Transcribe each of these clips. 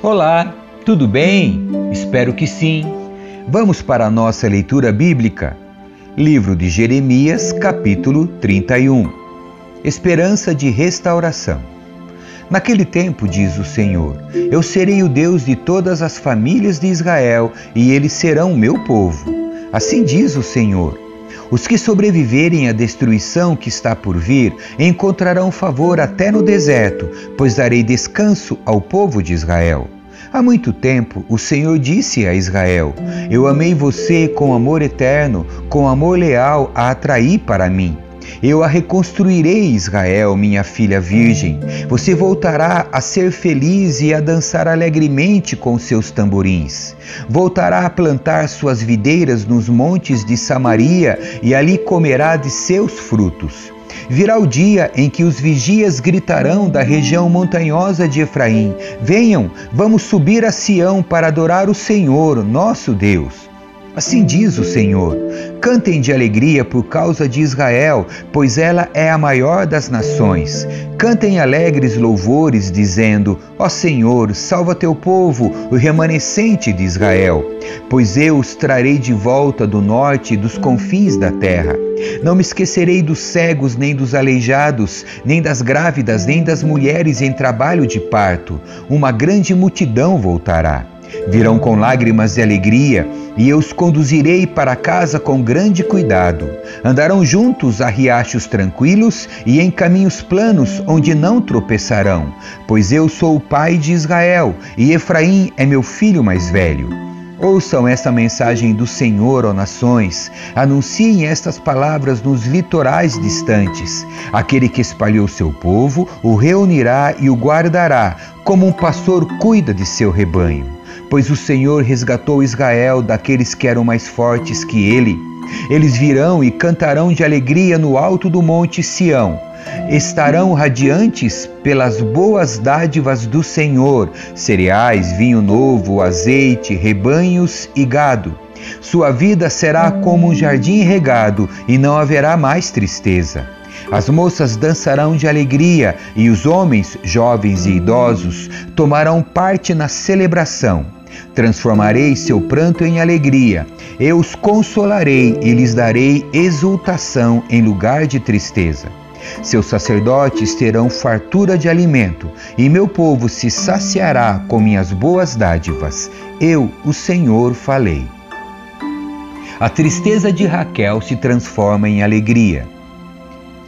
Olá, tudo bem? Espero que sim. Vamos para a nossa leitura bíblica. Livro de Jeremias, capítulo 31. Esperança de restauração. Naquele tempo, diz o Senhor, eu serei o Deus de todas as famílias de Israel e eles serão meu povo. Assim diz o Senhor. Os que sobreviverem à destruição que está por vir encontrarão favor até no deserto, pois darei descanso ao povo de Israel. Há muito tempo o Senhor disse a Israel: Eu amei você com amor eterno, com amor leal a atrair para mim. Eu a reconstruirei, Israel, minha filha virgem. Você voltará a ser feliz e a dançar alegremente com seus tamborins. Voltará a plantar suas videiras nos montes de Samaria e ali comerá de seus frutos. Virá o dia em que os vigias gritarão da região montanhosa de Efraim: Venham, vamos subir a Sião para adorar o Senhor, nosso Deus. Assim diz o Senhor: Cantem de alegria por causa de Israel, pois ela é a maior das nações. Cantem alegres louvores, dizendo: Ó Senhor, salva teu povo, o remanescente de Israel. Pois eu os trarei de volta do norte e dos confins da terra. Não me esquecerei dos cegos, nem dos aleijados, nem das grávidas, nem das mulheres em trabalho de parto. Uma grande multidão voltará. Virão com lágrimas de alegria, e eu os conduzirei para casa com grande cuidado. Andarão juntos a riachos tranquilos e em caminhos planos onde não tropeçarão, pois eu sou o pai de Israel, e Efraim é meu filho mais velho. Ouçam esta mensagem do Senhor, ó nações. Anunciem estas palavras nos litorais distantes. Aquele que espalhou seu povo o reunirá e o guardará, como um pastor cuida de seu rebanho pois o Senhor resgatou Israel daqueles que eram mais fortes que ele. Eles virão e cantarão de alegria no alto do monte Sião. Estarão radiantes pelas boas dádivas do Senhor: cereais, vinho novo, azeite, rebanhos e gado. Sua vida será como um jardim regado e não haverá mais tristeza. As moças dançarão de alegria e os homens, jovens e idosos, tomarão parte na celebração. Transformarei seu pranto em alegria, eu os consolarei e lhes darei exultação em lugar de tristeza. Seus sacerdotes terão fartura de alimento, e meu povo se saciará com minhas boas dádivas. Eu, o Senhor, falei. A tristeza de Raquel se transforma em alegria.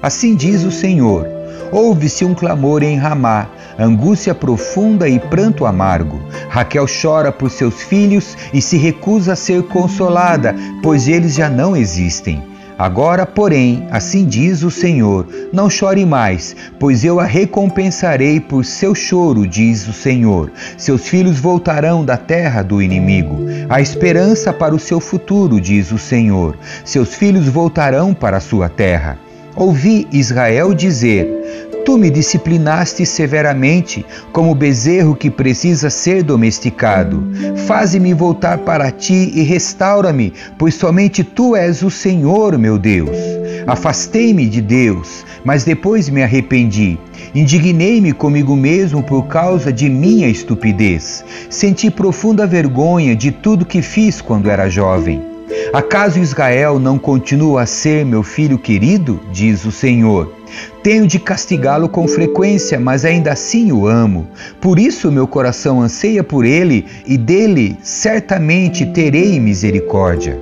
Assim diz o Senhor: Ouve-se um clamor em Ramá, angústia profunda e pranto amargo. Raquel chora por seus filhos e se recusa a ser consolada, pois eles já não existem. Agora, porém, assim diz o Senhor: Não chore mais, pois eu a recompensarei por seu choro, diz o Senhor. Seus filhos voltarão da terra do inimigo. Há esperança para o seu futuro, diz o Senhor. Seus filhos voltarão para a sua terra. Ouvi Israel dizer: Tu me disciplinaste severamente, como bezerro que precisa ser domesticado. Faze-me voltar para ti e restaura-me, pois somente tu és o Senhor, meu Deus. Afastei-me de Deus, mas depois me arrependi. Indignei-me comigo mesmo por causa de minha estupidez. Senti profunda vergonha de tudo que fiz quando era jovem. Acaso Israel não continua a ser meu filho querido? Diz o Senhor. Tenho de castigá-lo com frequência, mas ainda assim o amo. Por isso meu coração anseia por ele e dele certamente terei misericórdia.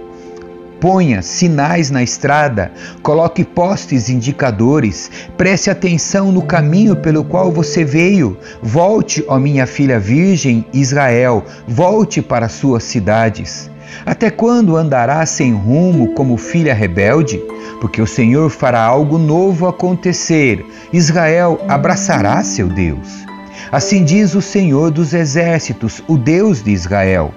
Ponha sinais na estrada, coloque postes indicadores, preste atenção no caminho pelo qual você veio. Volte, ó minha filha virgem Israel, volte para suas cidades. Até quando andará sem rumo como filha rebelde? Porque o Senhor fará algo novo acontecer. Israel abraçará seu Deus. Assim diz o Senhor dos exércitos, o Deus de Israel.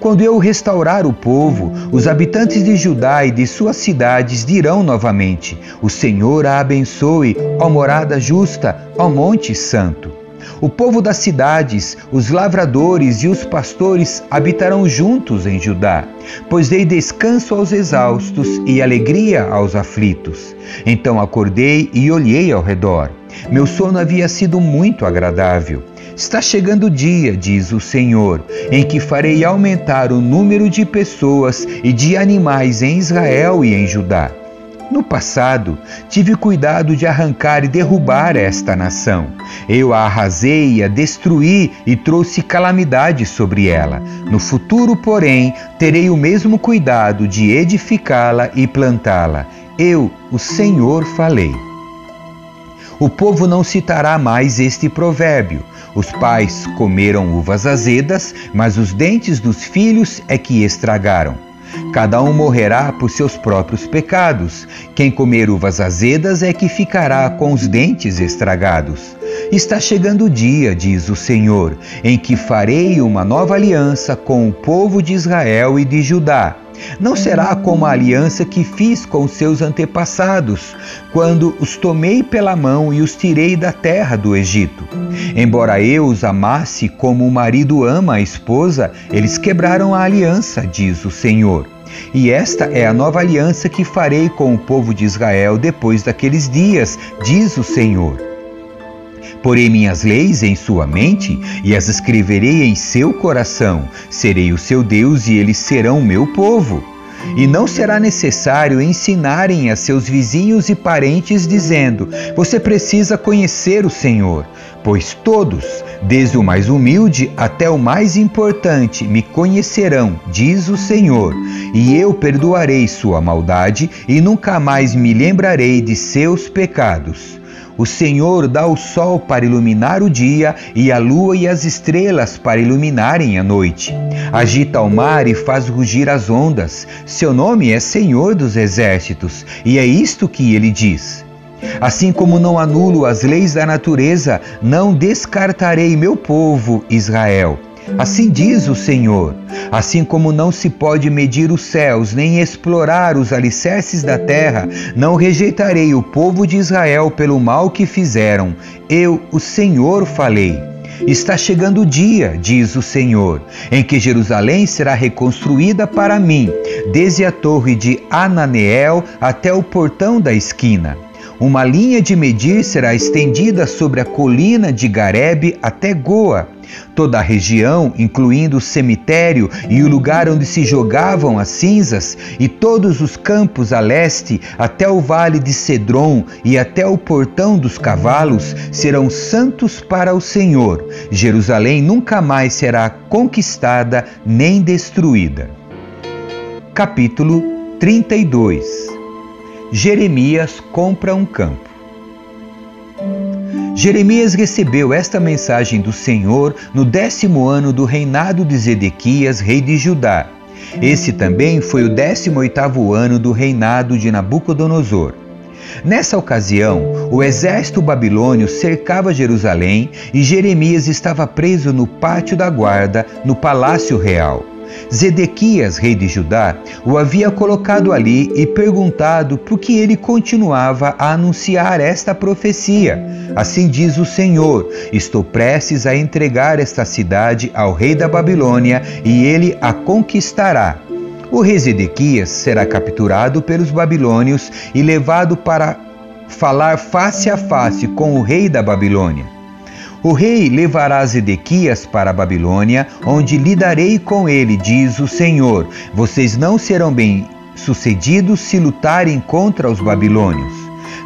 Quando eu restaurar o povo, os habitantes de Judá e de suas cidades dirão novamente: O Senhor a abençoe, ó morada justa, ó monte santo. O povo das cidades, os lavradores e os pastores habitarão juntos em Judá, pois dei descanso aos exaustos e alegria aos aflitos. Então acordei e olhei ao redor. Meu sono havia sido muito agradável. Está chegando o dia, diz o Senhor, em que farei aumentar o número de pessoas e de animais em Israel e em Judá. No passado, tive cuidado de arrancar e derrubar esta nação. Eu a arrasei, a destruí e trouxe calamidade sobre ela. No futuro, porém, terei o mesmo cuidado de edificá-la e plantá-la. Eu, o Senhor, falei. O povo não citará mais este provérbio os pais comeram uvas azedas, mas os dentes dos filhos é que estragaram. Cada um morrerá por seus próprios pecados. Quem comer uvas azedas é que ficará com os dentes estragados. Está chegando o dia, diz o Senhor, em que farei uma nova aliança com o povo de Israel e de Judá não será como a aliança que fiz com seus antepassados, quando os tomei pela mão e os tirei da terra do Egito. Embora eu os amasse como o marido ama a esposa, eles quebraram a aliança, diz o Senhor. E esta é a nova aliança que farei com o povo de Israel depois daqueles dias, diz o Senhor. Porei minhas leis em sua mente e as escreverei em seu coração. Serei o seu Deus e eles serão meu povo. E não será necessário ensinarem a seus vizinhos e parentes, dizendo: Você precisa conhecer o Senhor, pois todos, desde o mais humilde até o mais importante, me conhecerão, diz o Senhor, e eu perdoarei sua maldade e nunca mais me lembrarei de seus pecados. O Senhor dá o sol para iluminar o dia e a lua e as estrelas para iluminarem a noite. Agita o mar e faz rugir as ondas. Seu nome é Senhor dos Exércitos, e é isto que ele diz. Assim como não anulo as leis da natureza, não descartarei meu povo, Israel. Assim diz o Senhor: assim como não se pode medir os céus, nem explorar os alicerces da terra, não rejeitarei o povo de Israel pelo mal que fizeram. Eu, o Senhor, falei. Está chegando o dia, diz o Senhor, em que Jerusalém será reconstruída para mim, desde a torre de Ananeel até o portão da esquina. Uma linha de medir será estendida sobre a colina de Garebe até Goa. Toda a região, incluindo o cemitério e o lugar onde se jogavam as cinzas, e todos os campos a leste, até o vale de Cedron e até o portão dos cavalos, serão santos para o Senhor. Jerusalém nunca mais será conquistada nem destruída. Capítulo 32 Jeremias compra um campo. Jeremias recebeu esta mensagem do Senhor no décimo ano do reinado de Zedequias, rei de Judá. Esse também foi o décimo oitavo ano do reinado de Nabucodonosor. Nessa ocasião, o exército babilônio cercava Jerusalém e Jeremias estava preso no pátio da guarda, no palácio real. Zedequias, rei de Judá, o havia colocado ali e perguntado por que ele continuava a anunciar esta profecia. Assim diz o Senhor: Estou prestes a entregar esta cidade ao rei da Babilônia e ele a conquistará. O rei Zedequias será capturado pelos babilônios e levado para falar face a face com o rei da Babilônia. O rei levará Zedequias para a Babilônia, onde lidarei com ele, diz o Senhor. Vocês não serão bem sucedidos se lutarem contra os babilônios.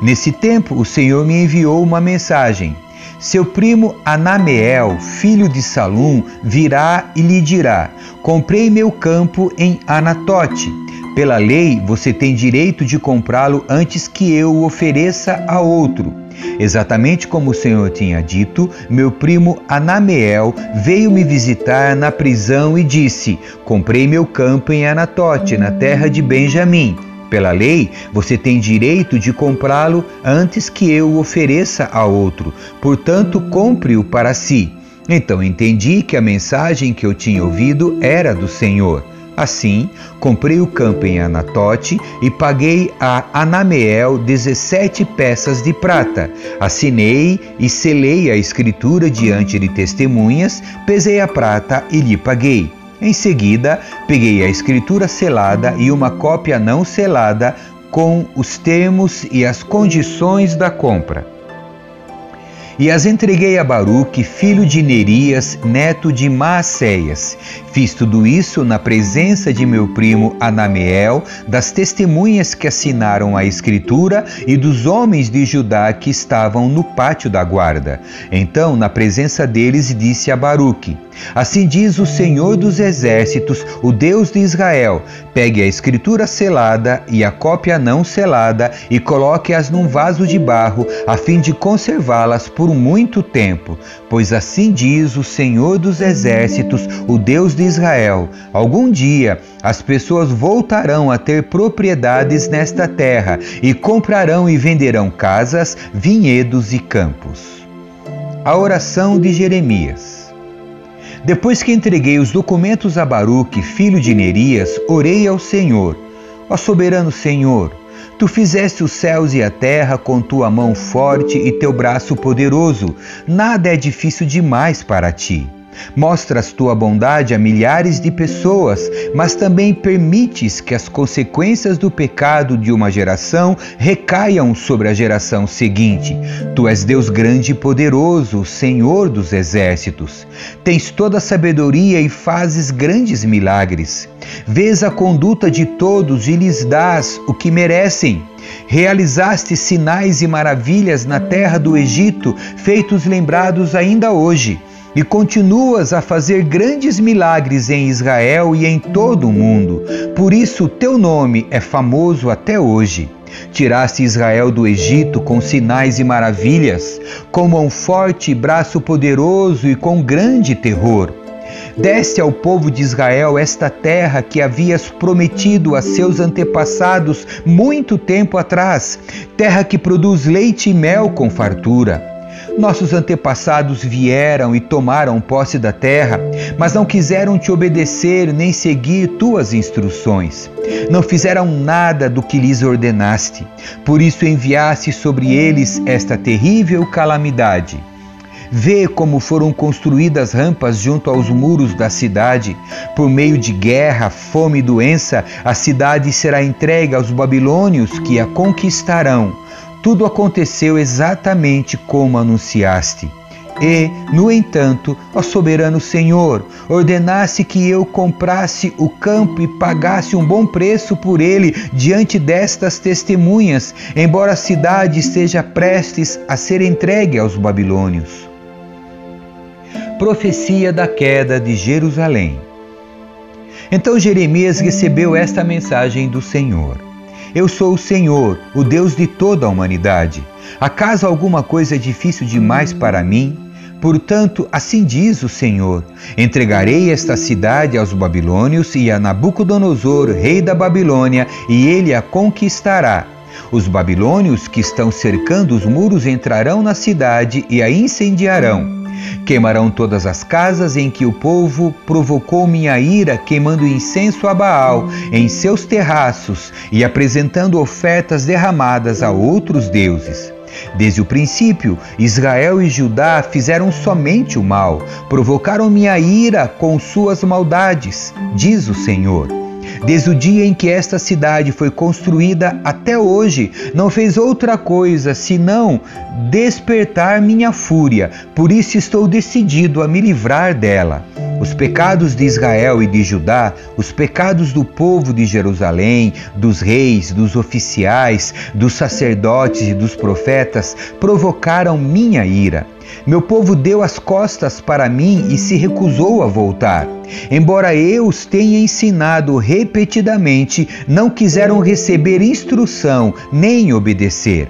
Nesse tempo, o Senhor me enviou uma mensagem. Seu primo Anameel, filho de Salum, virá e lhe dirá: Comprei meu campo em Anatote. Pela lei, você tem direito de comprá-lo antes que eu o ofereça a outro. Exatamente como o Senhor tinha dito, meu primo Anameel veio me visitar na prisão e disse: Comprei meu campo em Anatote, na terra de Benjamim. Pela lei, você tem direito de comprá-lo antes que eu o ofereça a outro. Portanto, compre-o para si. Então entendi que a mensagem que eu tinha ouvido era do Senhor. Assim, comprei o campo em Anatote e paguei a Anameel 17 peças de prata. Assinei e selei a escritura diante de testemunhas, pesei a prata e lhe paguei. Em seguida, peguei a escritura selada e uma cópia não selada com os termos e as condições da compra e as entreguei a Baruque, filho de Nerias, neto de Maacéias. Fiz tudo isso na presença de meu primo Anameel, das testemunhas que assinaram a escritura e dos homens de Judá que estavam no pátio da guarda. Então, na presença deles, disse a Baruque: Assim diz o Senhor dos Exércitos, o Deus de Israel: pegue a escritura selada e a cópia não selada e coloque-as num vaso de barro, a fim de conservá-las por muito tempo. Pois assim diz o Senhor dos Exércitos, o Deus de Israel: algum dia as pessoas voltarão a ter propriedades nesta terra e comprarão e venderão casas, vinhedos e campos. A oração de Jeremias. Depois que entreguei os documentos a Baruque, filho de Nerias, orei ao Senhor: Ó soberano Senhor, tu fizeste os céus e a terra com tua mão forte e teu braço poderoso. Nada é difícil demais para ti. Mostras tua bondade a milhares de pessoas, mas também permites que as consequências do pecado de uma geração recaiam sobre a geração seguinte. Tu és Deus grande e poderoso, Senhor dos exércitos. Tens toda a sabedoria e fazes grandes milagres. Vês a conduta de todos e lhes dás o que merecem. Realizaste sinais e maravilhas na terra do Egito, feitos lembrados ainda hoje e continuas a fazer grandes milagres em Israel e em todo o mundo. Por isso teu nome é famoso até hoje. Tiraste Israel do Egito com sinais e maravilhas, com mão forte, braço poderoso e com grande terror. Deste ao povo de Israel esta terra que havias prometido a seus antepassados muito tempo atrás, terra que produz leite e mel com fartura. Nossos antepassados vieram e tomaram posse da terra, mas não quiseram te obedecer nem seguir tuas instruções. Não fizeram nada do que lhes ordenaste. Por isso enviaste sobre eles esta terrível calamidade. Vê como foram construídas rampas junto aos muros da cidade. Por meio de guerra, fome e doença, a cidade será entregue aos babilônios que a conquistarão tudo aconteceu exatamente como anunciaste. E, no entanto, ó soberano Senhor, ordenasse que eu comprasse o campo e pagasse um bom preço por ele diante destas testemunhas, embora a cidade esteja prestes a ser entregue aos babilônios. Profecia da queda de Jerusalém. Então Jeremias recebeu esta mensagem do Senhor. Eu sou o Senhor, o Deus de toda a humanidade. Acaso alguma coisa é difícil demais para mim? Portanto, assim diz o Senhor: entregarei esta cidade aos babilônios e a Nabucodonosor, rei da Babilônia, e ele a conquistará. Os babilônios que estão cercando os muros entrarão na cidade e a incendiarão Queimarão todas as casas em que o povo provocou minha ira, queimando incenso a Baal em seus terraços e apresentando ofertas derramadas a outros deuses. Desde o princípio, Israel e Judá fizeram somente o mal, provocaram minha ira com suas maldades, diz o Senhor. Desde o dia em que esta cidade foi construída até hoje, não fez outra coisa senão despertar minha fúria. Por isso estou decidido a me livrar dela. Os pecados de Israel e de Judá, os pecados do povo de Jerusalém, dos reis, dos oficiais, dos sacerdotes e dos profetas provocaram minha ira. Meu povo deu as costas para mim e se recusou a voltar. Embora eu os tenha ensinado repetidamente, não quiseram receber instrução nem obedecer.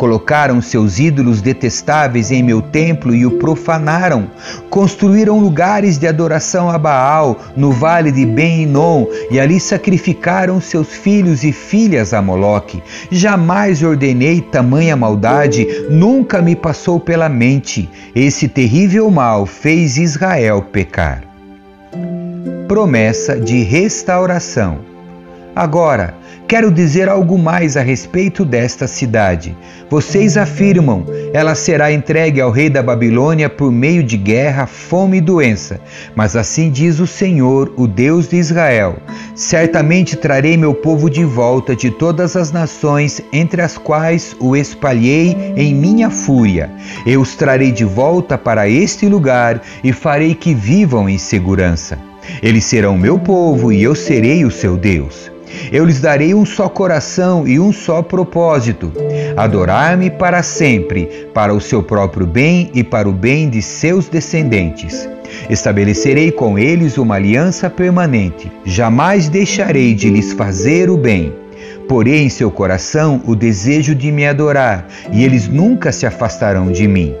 Colocaram seus ídolos detestáveis em meu templo e o profanaram. Construíram lugares de adoração a Baal no vale de Ben-Inon e ali sacrificaram seus filhos e filhas a Moloque. Jamais ordenei tamanha maldade, nunca me passou pela mente. Esse terrível mal fez Israel pecar. promessa de restauração. Agora, Quero dizer algo mais a respeito desta cidade. Vocês afirmam, ela será entregue ao rei da Babilônia por meio de guerra, fome e doença. Mas assim diz o Senhor, o Deus de Israel: Certamente trarei meu povo de volta de todas as nações entre as quais o espalhei em minha fúria. Eu os trarei de volta para este lugar e farei que vivam em segurança. Eles serão meu povo e eu serei o seu Deus. Eu lhes darei um só coração e um só propósito: adorar-me para sempre, para o seu próprio bem e para o bem de seus descendentes. Estabelecerei com eles uma aliança permanente. Jamais deixarei de lhes fazer o bem. Porém em seu coração o desejo de me adorar, e eles nunca se afastarão de mim.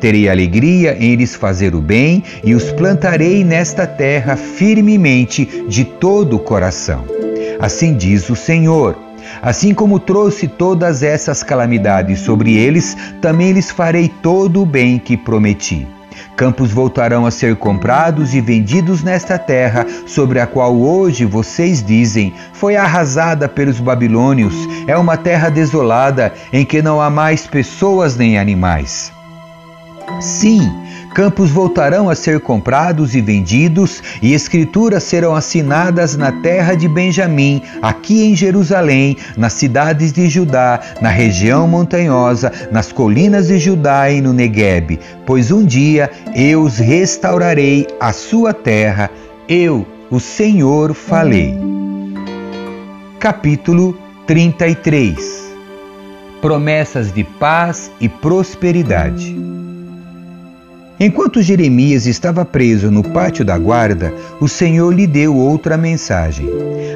Terei alegria em lhes fazer o bem e os plantarei nesta terra firmemente de todo o coração. Assim diz o Senhor. Assim como trouxe todas essas calamidades sobre eles, também lhes farei todo o bem que prometi. Campos voltarão a ser comprados e vendidos nesta terra, sobre a qual hoje vocês dizem foi arrasada pelos babilônios. É uma terra desolada em que não há mais pessoas nem animais. Sim, Campos voltarão a ser comprados e vendidos, e escrituras serão assinadas na terra de Benjamim, aqui em Jerusalém, nas cidades de Judá, na região montanhosa, nas colinas de Judá e no Neguebe, pois um dia eu os restaurarei a sua terra, eu, o Senhor, falei. Capítulo 33 Promessas de paz e prosperidade. Enquanto Jeremias estava preso no pátio da guarda, o Senhor lhe deu outra mensagem.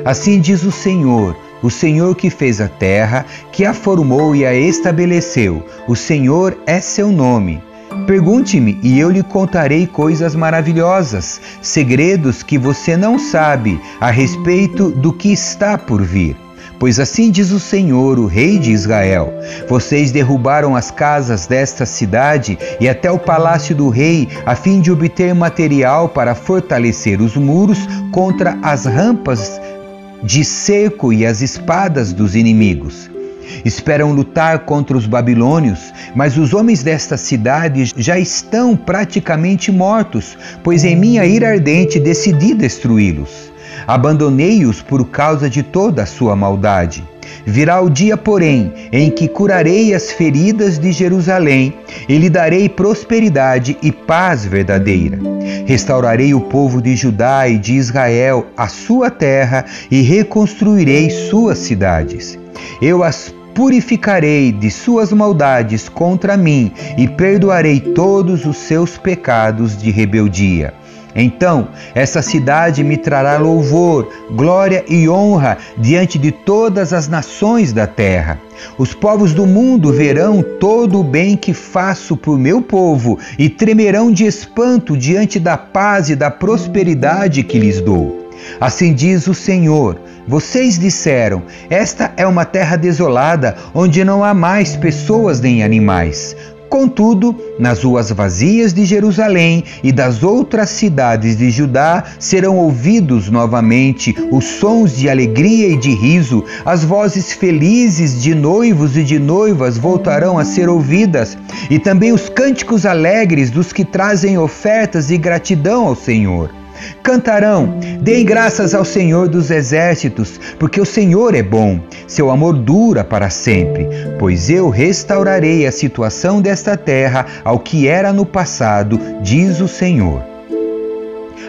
Assim diz o Senhor, o Senhor que fez a terra, que a formou e a estabeleceu. O Senhor é seu nome. Pergunte-me e eu lhe contarei coisas maravilhosas, segredos que você não sabe a respeito do que está por vir. Pois assim diz o Senhor, o Rei de Israel: Vocês derrubaram as casas desta cidade e até o palácio do rei, a fim de obter material para fortalecer os muros contra as rampas de cerco e as espadas dos inimigos. Esperam lutar contra os babilônios, mas os homens desta cidade já estão praticamente mortos, pois em minha ira ardente decidi destruí-los. Abandonei-os por causa de toda a sua maldade. Virá o dia, porém, em que curarei as feridas de Jerusalém e lhe darei prosperidade e paz verdadeira. Restaurarei o povo de Judá e de Israel, a sua terra, e reconstruirei suas cidades. Eu as purificarei de suas maldades contra mim e perdoarei todos os seus pecados de rebeldia. Então, essa cidade me trará louvor, glória e honra diante de todas as nações da terra. Os povos do mundo verão todo o bem que faço por meu povo e tremerão de espanto diante da paz e da prosperidade que lhes dou. Assim diz o Senhor: Vocês disseram: Esta é uma terra desolada, onde não há mais pessoas nem animais. Contudo, nas ruas vazias de Jerusalém e das outras cidades de Judá serão ouvidos novamente os sons de alegria e de riso, as vozes felizes de noivos e de noivas voltarão a ser ouvidas, e também os cânticos alegres dos que trazem ofertas de gratidão ao Senhor. Cantarão: Deem graças ao Senhor dos exércitos, porque o Senhor é bom, seu amor dura para sempre. Pois eu restaurarei a situação desta terra ao que era no passado, diz o Senhor.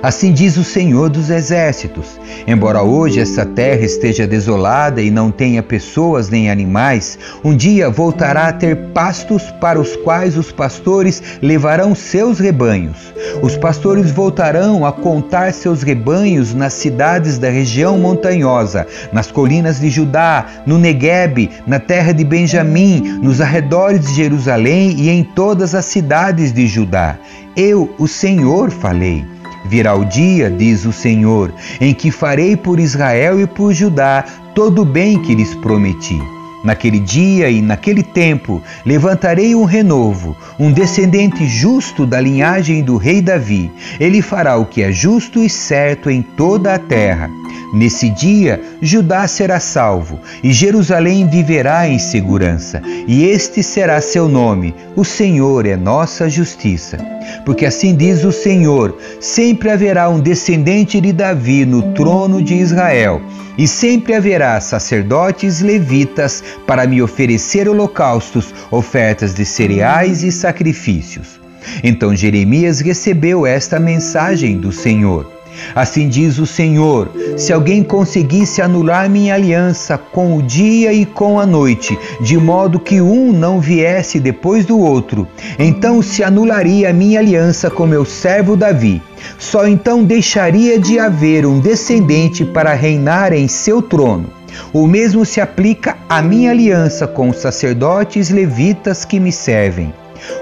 Assim diz o Senhor dos Exércitos: Embora hoje essa terra esteja desolada e não tenha pessoas nem animais, um dia voltará a ter pastos para os quais os pastores levarão seus rebanhos. Os pastores voltarão a contar seus rebanhos nas cidades da região montanhosa, nas colinas de Judá, no Neguebe, na terra de Benjamim, nos arredores de Jerusalém e em todas as cidades de Judá. Eu, o Senhor, falei. Virá o dia, diz o Senhor, em que farei por Israel e por Judá todo o bem que lhes prometi. Naquele dia e naquele tempo levantarei um renovo, um descendente justo da linhagem do rei Davi. Ele fará o que é justo e certo em toda a terra. Nesse dia, Judá será salvo e Jerusalém viverá em segurança, e este será seu nome: O Senhor é nossa justiça. Porque assim diz o Senhor: sempre haverá um descendente de Davi no trono de Israel, e sempre haverá sacerdotes levitas para me oferecer holocaustos, ofertas de cereais e sacrifícios. Então Jeremias recebeu esta mensagem do Senhor. Assim diz o Senhor: se alguém conseguisse anular minha aliança com o dia e com a noite, de modo que um não viesse depois do outro, então se anularia a minha aliança com meu servo Davi. Só então deixaria de haver um descendente para reinar em seu trono. O mesmo se aplica à minha aliança com os sacerdotes levitas que me servem.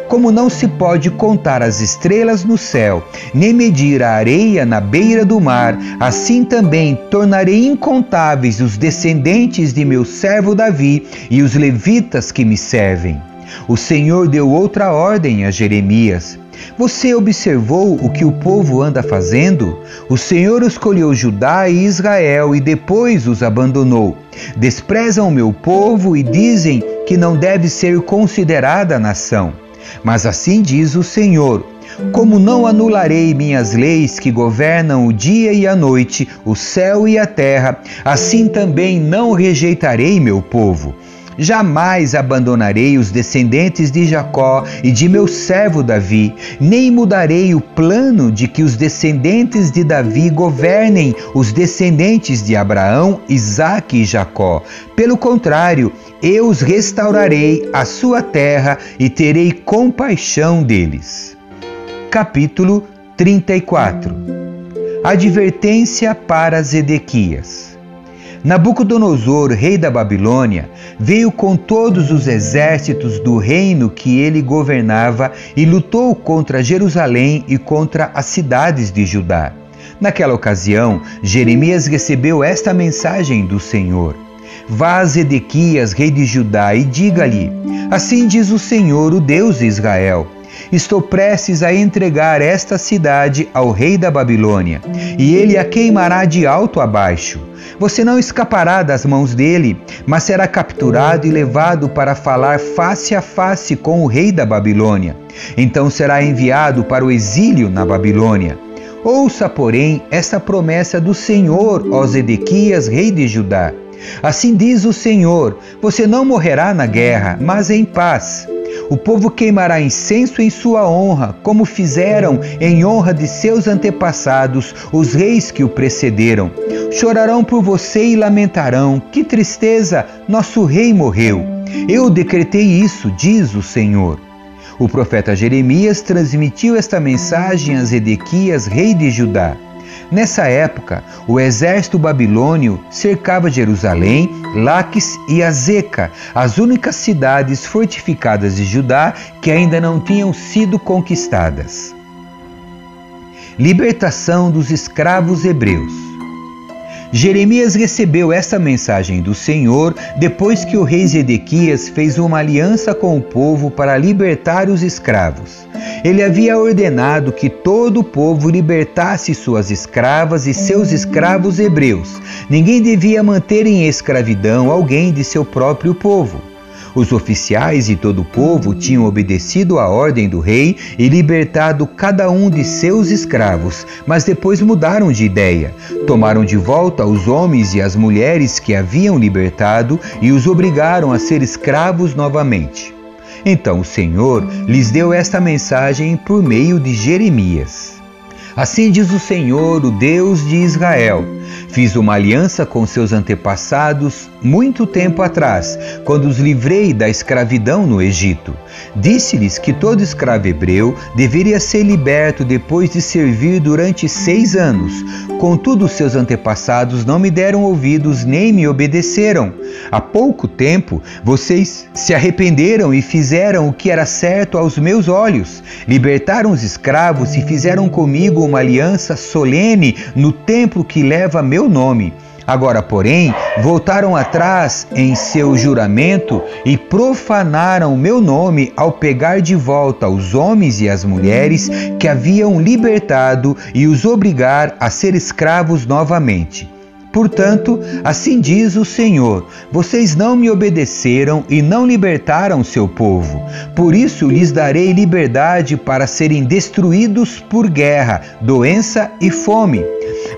Como não se pode contar as estrelas no céu, nem medir a areia na beira do mar, assim também tornarei incontáveis os descendentes de meu servo Davi e os levitas que me servem. O Senhor deu outra ordem a Jeremias. Você observou o que o povo anda fazendo? O Senhor escolheu Judá e Israel e depois os abandonou. Desprezam o meu povo e dizem que não deve ser considerada nação. Mas assim diz o Senhor: Como não anularei minhas leis que governam o dia e a noite, o céu e a terra, assim também não rejeitarei meu povo. Jamais abandonarei os descendentes de Jacó e de meu servo Davi, nem mudarei o plano de que os descendentes de Davi governem os descendentes de Abraão, Isaque e Jacó. Pelo contrário, eu os restaurarei a sua terra e terei compaixão deles. Capítulo 34 Advertência para Zedequias Nabucodonosor, rei da Babilônia, veio com todos os exércitos do reino que ele governava e lutou contra Jerusalém e contra as cidades de Judá. Naquela ocasião, Jeremias recebeu esta mensagem do Senhor: Vá a Zedequias, rei de Judá, e diga-lhe: Assim diz o Senhor, o Deus de Israel Estou prestes a entregar esta cidade ao rei da Babilônia, e ele a queimará de alto a baixo. Você não escapará das mãos dele, mas será capturado e levado para falar face a face com o rei da Babilônia. Então será enviado para o exílio na Babilônia. Ouça, porém, esta promessa do Senhor, ó Zedequias, rei de Judá. Assim diz o Senhor: Você não morrerá na guerra, mas em paz. O povo queimará incenso em sua honra, como fizeram em honra de seus antepassados, os reis que o precederam. Chorarão por você e lamentarão: Que tristeza, nosso rei morreu. Eu decretei isso, diz o Senhor. O profeta Jeremias transmitiu esta mensagem a Zedequias, rei de Judá. Nessa época, o exército babilônio cercava Jerusalém, Laques e Azeca, as únicas cidades fortificadas de Judá que ainda não tinham sido conquistadas. Libertação dos escravos hebreus. Jeremias recebeu essa mensagem do Senhor depois que o rei Zedequias fez uma aliança com o povo para libertar os escravos. Ele havia ordenado que todo o povo libertasse suas escravas e seus escravos hebreus. Ninguém devia manter em escravidão alguém de seu próprio povo. Os oficiais e todo o povo tinham obedecido à ordem do rei e libertado cada um de seus escravos, mas depois mudaram de ideia. Tomaram de volta os homens e as mulheres que haviam libertado e os obrigaram a ser escravos novamente. Então o Senhor lhes deu esta mensagem por meio de Jeremias. Assim diz o Senhor, o Deus de Israel Fiz uma aliança com seus antepassados muito tempo atrás, quando os livrei da escravidão no Egito. Disse-lhes que todo escravo hebreu deveria ser liberto depois de servir durante seis anos. Contudo, seus antepassados não me deram ouvidos nem me obedeceram. Há pouco tempo, vocês se arrependeram e fizeram o que era certo aos meus olhos. Libertaram os escravos e fizeram comigo uma aliança solene no templo que leva meu nome. Agora, porém, voltaram atrás em seu juramento e profanaram meu nome ao pegar de volta os homens e as mulheres que haviam libertado e os obrigar a ser escravos novamente. Portanto, assim diz o Senhor: vocês não me obedeceram e não libertaram seu povo. Por isso lhes darei liberdade para serem destruídos por guerra, doença e fome.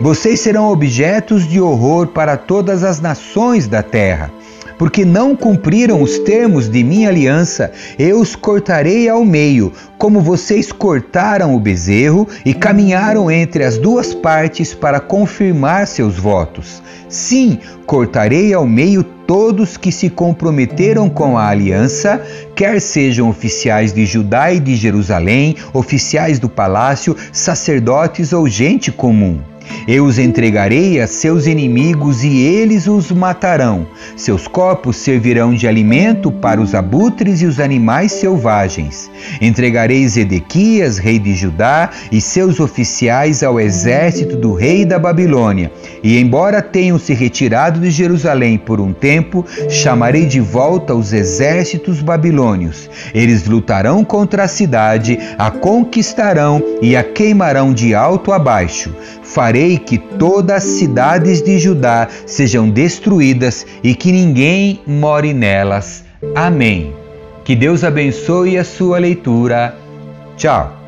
Vocês serão objetos de horror para todas as nações da terra porque não cumpriram os termos de minha aliança, eu os cortarei ao meio, como vocês cortaram o bezerro e caminharam entre as duas partes para confirmar seus votos. Sim, cortarei ao meio todos que se comprometeram com a aliança, quer sejam oficiais de Judá e de Jerusalém, oficiais do palácio, sacerdotes ou gente comum. Eu os entregarei a seus inimigos e eles os matarão. Seus corpos servirão de alimento para os abutres e os animais selvagens. Entregarei Zedequias, rei de Judá, e seus oficiais ao exército do rei da Babilônia. E embora tenham se retirado de Jerusalém por um tempo, chamarei de volta os exércitos babilônios. Eles lutarão contra a cidade, a conquistarão e a queimarão de alto a baixo farei que todas as cidades de Judá sejam destruídas e que ninguém more nelas. Amém. Que Deus abençoe a sua leitura. Tchau.